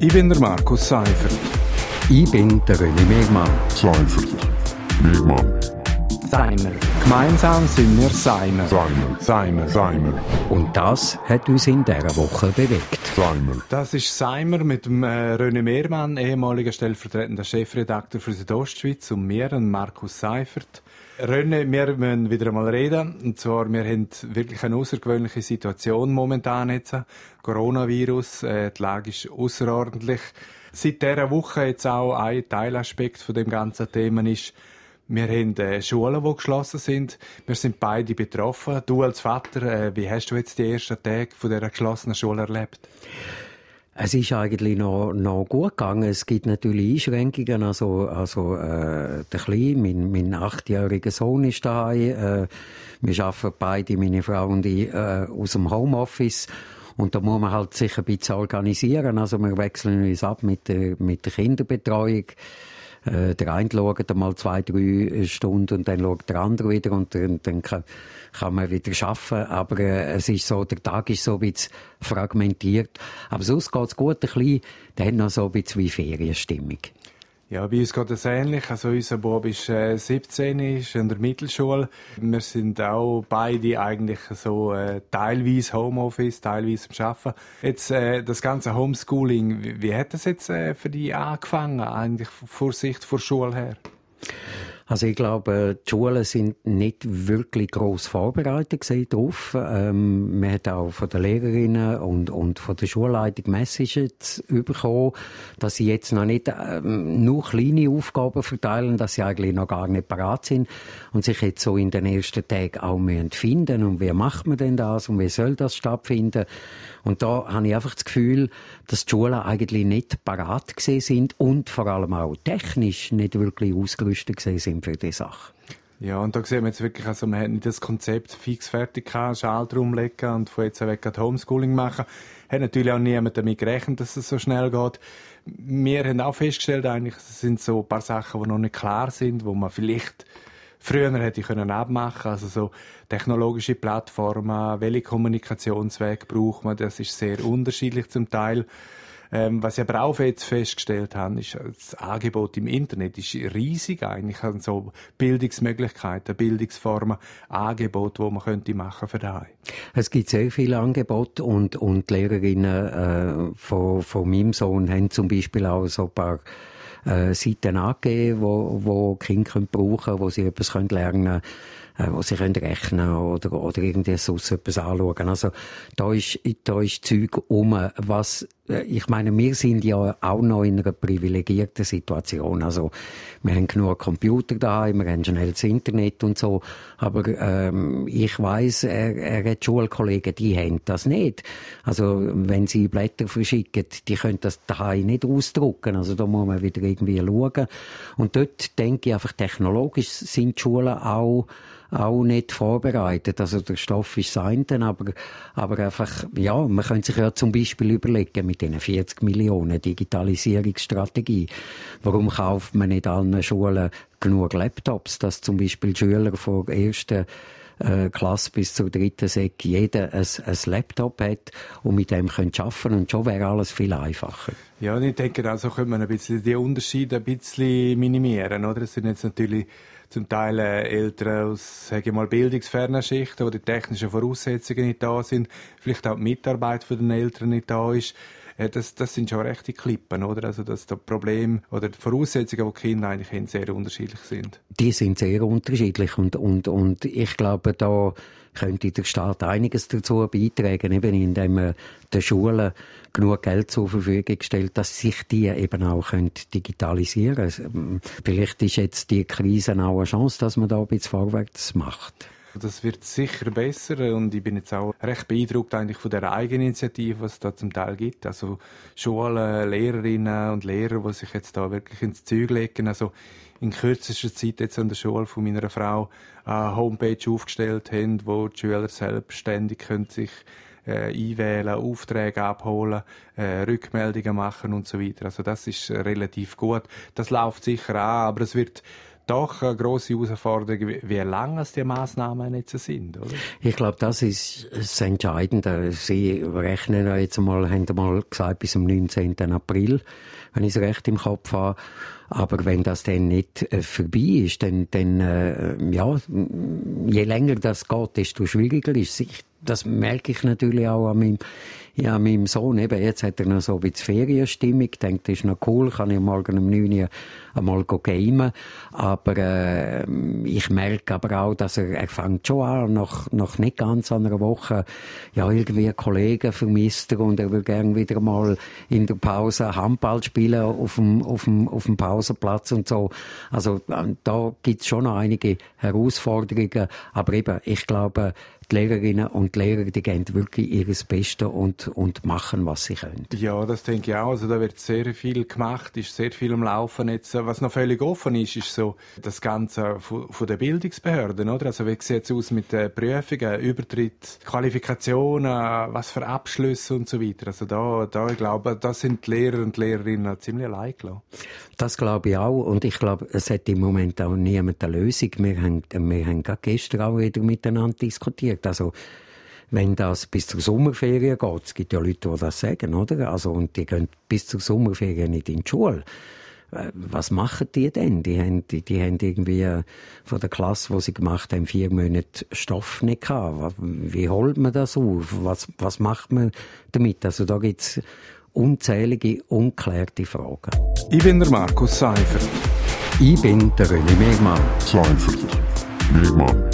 Ich bin der Markus Seifert. Ich bin der René Megmann. Seifert. Megmann. Seimer. Gemeinsam sind wir Seimer. Seimer. Seimer. Seimer. Und das hat uns in dieser Woche bewegt. Seimer. Das ist Seimer mit dem äh, René Mehrmann, ehemaliger stellvertretender Chefredakteur für Südostschweiz und mir, Markus Seifert. René, wir müssen wieder einmal reden. Und zwar, wir haben wirklich eine außergewöhnliche Situation momentan jetzt. Coronavirus, äh, die Lage ist außerordentlich. Seit dieser Woche jetzt auch ein Teilaspekt von dem ganzen Thema ist, wir haben äh, Schulen, die geschlossen sind. Wir sind beide betroffen. Du als Vater, äh, wie hast du jetzt die ersten Tage von dieser geschlossenen Schule erlebt? Es ist eigentlich noch, noch gut gegangen. Es gibt natürlich Einschränkungen. Also, also äh, der Kleine, mein, mein achtjähriger Sohn ist da. Äh, wir arbeiten beide, meine Frau und ich, äh, aus dem Homeoffice. Und da muss man halt sich ein bisschen organisieren. Also wir wechseln uns ab mit der, mit der Kinderbetreuung. Äh, der eine schaut einmal zwei, drei Stunden und dann schaut der andere wieder und dann, dann kann, kann man wieder arbeiten. Aber äh, es ist so, der Tag ist so ein bisschen fragmentiert. Aber sonst geht's gut. Ein bisschen, der hat noch so ein bisschen wie Ferienstimmung. Ja, bei uns geht es ähnlich. Also unser Bob ist äh, 17, ist in der Mittelschule. Wir sind auch beide eigentlich so äh, teilweise Homeoffice, teilweise am Arbeiten. Jetzt äh, das ganze Homeschooling, wie, wie hat das jetzt äh, für dich angefangen, eigentlich vor Sicht vor Schule her? Also ich glaube, die Schulen sind nicht wirklich gross vorbereitet darauf. Ähm, man hat auch von den Lehrerinnen und, und von der Schulleitung Messages bekommen, dass sie jetzt noch nicht ähm, nur kleine Aufgaben verteilen, dass sie eigentlich noch gar nicht parat sind und sich jetzt so in den ersten Tagen auch müssen finden und wie macht man denn das und wie soll das stattfinden? Und da habe ich einfach das Gefühl, dass die Schulen eigentlich nicht parat gesehen sind und vor allem auch technisch nicht wirklich ausgerüstet gesehen sind für diese Sache. Ja, und da sehen wir jetzt wirklich, also man hat nicht das Konzept fix fertig gehabt, Schal drumlegen und von jetzt weg Homeschooling machen. Hat natürlich auch niemand damit gerechnet, dass es so schnell geht. Wir haben auch festgestellt, eigentlich, es sind so ein paar Sachen, die noch nicht klar sind, wo man vielleicht früher hätte ich können abmachen also so technologische Plattformen, welche Kommunikationsweg braucht man, das ist sehr unterschiedlich zum Teil. Ähm, was ich aber auch jetzt festgestellt habe, ist, das Angebot im Internet ist riesig eigentlich, also so Bildungsmöglichkeiten, Bildungsformen, Angebote, wo man könnte machen für daheim. Es gibt sehr viele Angebote und, und die Lehrerinnen äh, von, von meinem Sohn haben zum Beispiel auch so ein paar äh, Seiten angegeben, wo, wo Kinder können brauchen können, wo sie etwas können lernen können äh, wo sie können rechnen oder, oder irgendwie sonst etwas anschauen. Also, da ist, da ist Zeug um, was, ich meine, wir sind ja auch noch in einer privilegierten Situation. Also, wir haben genug Computer da, wir haben schnell das Internet und so. Aber, ähm, ich weiss, er, er hat Schulkollegen, die haben das nicht. Also, wenn sie Blätter verschicken, die können das daheim nicht ausdrucken. Also, da muss man wieder irgendwie schauen. Und dort denke ich einfach, technologisch sind die Schulen auch auch nicht vorbereitet. Also der Stoff ist sein, aber, aber einfach, ja, man könnte sich ja zum Beispiel überlegen, mit diesen 40 Millionen Digitalisierungsstrategie, warum kauft man nicht allen Schulen genug Laptops, dass zum Beispiel Schüler von ersten äh, Klasse bis zur dritten Sek jeder ein, ein Laptop hat und mit dem können arbeiten und schon wäre alles viel einfacher. Ja, und ich denke, also könnte man ein bisschen die Unterschiede ein bisschen minimieren, oder? Es sind jetzt natürlich zum Teil äh, Eltern aus, sage ich mal, bildungsfernen Schichten, wo die technischen Voraussetzungen nicht da sind, vielleicht auch die Mitarbeit von den Eltern nicht da ist. Äh, das, das sind schon rechte Klippen, oder? Also, dass das Problem oder die Voraussetzungen, die Kinder eigentlich haben, sehr unterschiedlich sind. Die sind sehr unterschiedlich und, und, und ich glaube, da könnte der Staat einiges dazu beitragen, eben indem er den Schulen genug Geld zur Verfügung stellt, dass sich die eben auch digitalisieren können. Vielleicht ist jetzt die Krise auch eine Chance, dass man da ein bisschen vorwärts macht. Das wird sicher besser und ich bin jetzt auch recht beeindruckt eigentlich von der Eigeninitiative, was es da zum Teil gibt. Also Schulen, Lehrerinnen und Lehrer, die sich jetzt da wirklich ins Zeug legen. Also in kürzester Zeit jetzt an der Schule von meiner Frau eine Homepage aufgestellt haben, wo die Schüler selbstständig können sich äh, einwählen, Aufträge abholen, äh, Rückmeldungen machen und so weiter. Also das ist relativ gut. Das läuft sicher an, aber es wird doch eine grosse Herausforderung, wie, lange es die Massnahmen jetzt sind, oder? Ich glaube, das ist das Entscheidende. Sie rechnen jetzt mal, haben mal gesagt, bis zum 19. April, wenn ich es recht im Kopf habe. Aber wenn das dann nicht äh, vorbei ist, dann, dann äh, ja, je länger das geht, desto schwieriger ist es. Das merke ich natürlich auch an meinem ja, meinem Sohn, eben, jetzt hat er noch so ein bisschen Ferienstimmung, denkt, das ist noch cool, kann ich morgen um 9 Uhr einmal gamen. Aber äh, ich merke aber auch, dass er, er fängt schon an, nach, nach nicht ganz einer Woche, ja, irgendwie Kollegen vermisst er und er will gerne wieder mal in der Pause Handball spielen auf dem, auf dem, auf dem Pausenplatz und so. Also äh, da gibt's schon noch einige Herausforderungen, aber eben, ich glaube, die Lehrerinnen und Lehrer, die geben wirklich ihres Bestes und, und machen, was sie können. Ja, das denke ich auch. Also da wird sehr viel gemacht, ist sehr viel am Laufen jetzt. Was noch völlig offen ist, ist so das Ganze von, von den Bildungsbehörden, oder? Also wie sieht es aus mit den Prüfungen, Übertritt, Qualifikationen, was für Abschlüsse und so weiter. Also da, da ich glaube, da sind die Lehrer und Lehrerinnen ziemlich allein gelassen. Das glaube ich auch. Und ich glaube, es hat im Moment auch niemand eine Lösung. Wir haben, wir haben gerade gestern auch wieder miteinander diskutiert. Also, wenn das bis zur Sommerferien geht, es gibt ja Leute, die das sagen, oder? Also, und die gehen bis zur Sommerferien nicht in die Schule. Äh, was machen die denn? Die haben, die, die haben irgendwie äh, von der Klasse, wo sie gemacht haben, vier Monate Stoff nicht gehabt. Wie holt man das auf? Was, was macht man damit? Also da gibt's unzählige, unklärte Fragen. Ich bin der Markus Seifert. Ich bin der René Megmann. Seifert. Megmann.